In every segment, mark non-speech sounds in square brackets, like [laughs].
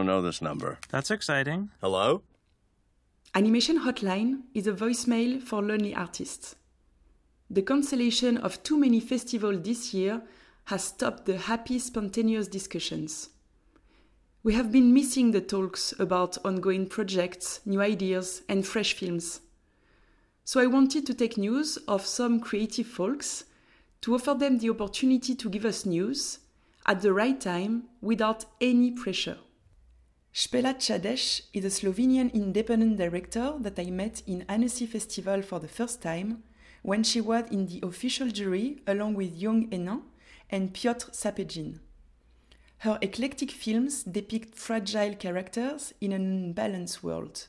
don't know this number. That's exciting. Hello? Animation Hotline is a voicemail for lonely artists. The cancellation of too many festivals this year has stopped the happy, spontaneous discussions. We have been missing the talks about ongoing projects, new ideas, and fresh films. So I wanted to take news of some creative folks to offer them the opportunity to give us news at the right time without any pressure. Spela Čadež is a Slovenian independent director that I met in Annecy Festival for the first time when she was in the official jury along with Young Henin and Piotr Sapegin. Her eclectic films depict fragile characters in an unbalanced world.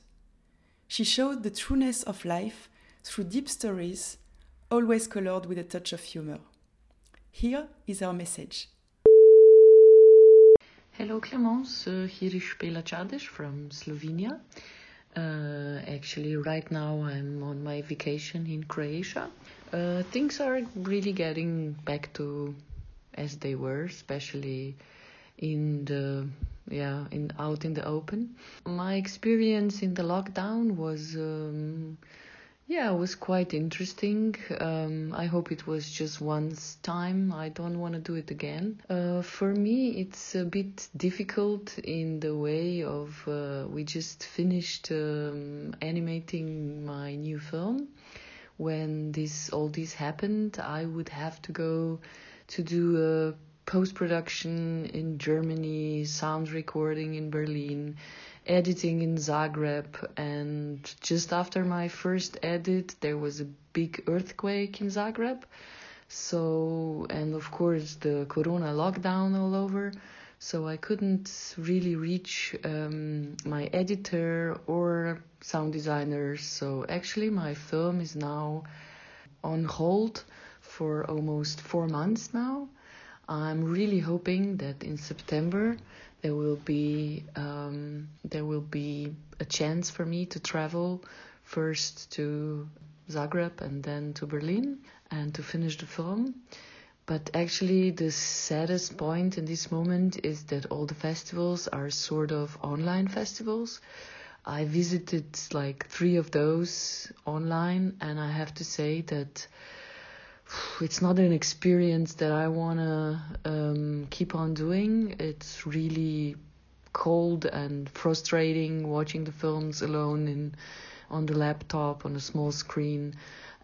She showed the trueness of life through deep stories, always colored with a touch of humor. Here is her message. Hello Clemence, uh, here is Spela Čadež from Slovenia. Uh, actually, right now I'm on my vacation in Croatia. Uh, things are really getting back to as they were, especially in the yeah in out in the open. My experience in the lockdown was um, yeah it was quite interesting. Um, I hope it was just once time. I don't want to do it again. Uh, for me, it's a bit difficult in the way of uh, we just finished um, animating my new film. When this all this happened, I would have to go to do a post production in Germany, sound recording in Berlin, editing in Zagreb, and just after my first edit, there was a big earthquake in Zagreb. So, and of course, the corona lockdown all over. So, I couldn't really reach um, my editor or sound designers. So, actually, my film is now on hold for almost four months now. I'm really hoping that in September there will be um, there will be a chance for me to travel first to Zagreb and then to Berlin and to finish the film. But actually, the saddest point in this moment is that all the festivals are sort of online festivals. I visited like three of those online, and I have to say that it's not an experience that I want to um, keep on doing. It's really cold and frustrating watching the films alone in on the laptop on a small screen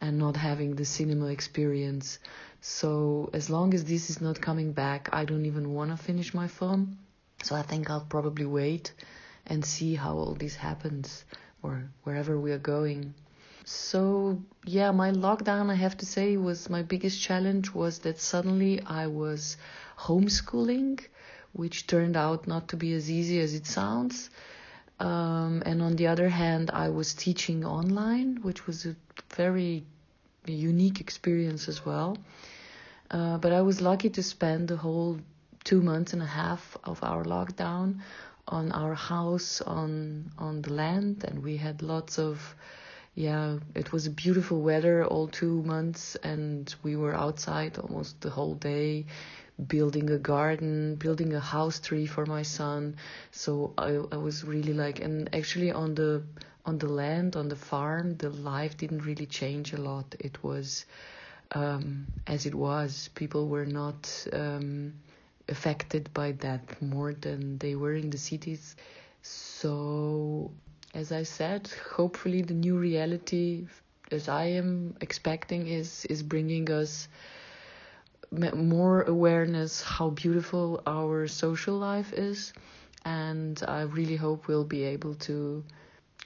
and not having the cinema experience. So as long as this is not coming back, I don't even want to finish my film. So I think I'll probably wait and see how all this happens or wherever we are going so yeah my lockdown i have to say was my biggest challenge was that suddenly i was homeschooling which turned out not to be as easy as it sounds. Um, and on the other hand i was teaching online which was a very unique experience as well. Uh, but i was lucky to spend the whole two months and a half of our lockdown on our house on on the land and we had lots of yeah, it was beautiful weather all two months, and we were outside almost the whole day, building a garden, building a house tree for my son. So I, I was really like, and actually on the on the land on the farm, the life didn't really change a lot. It was um, as it was. People were not um, affected by that more than they were in the cities. So as I said, hopefully the new reality, as I am expecting, is is bringing us more awareness how beautiful our social life is, and I really hope we'll be able to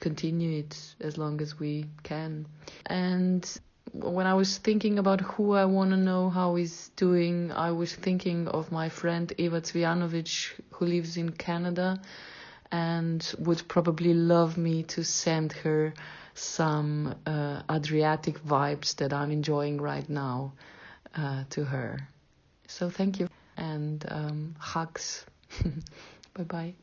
continue it as long as we can. And when I was thinking about who I want to know how he's doing, I was thinking of my friend Eva Cvijanovic, who lives in Canada and would probably love me to send her some uh, Adriatic vibes that I'm enjoying right now uh, to her. So thank you and um, hugs. [laughs] bye bye.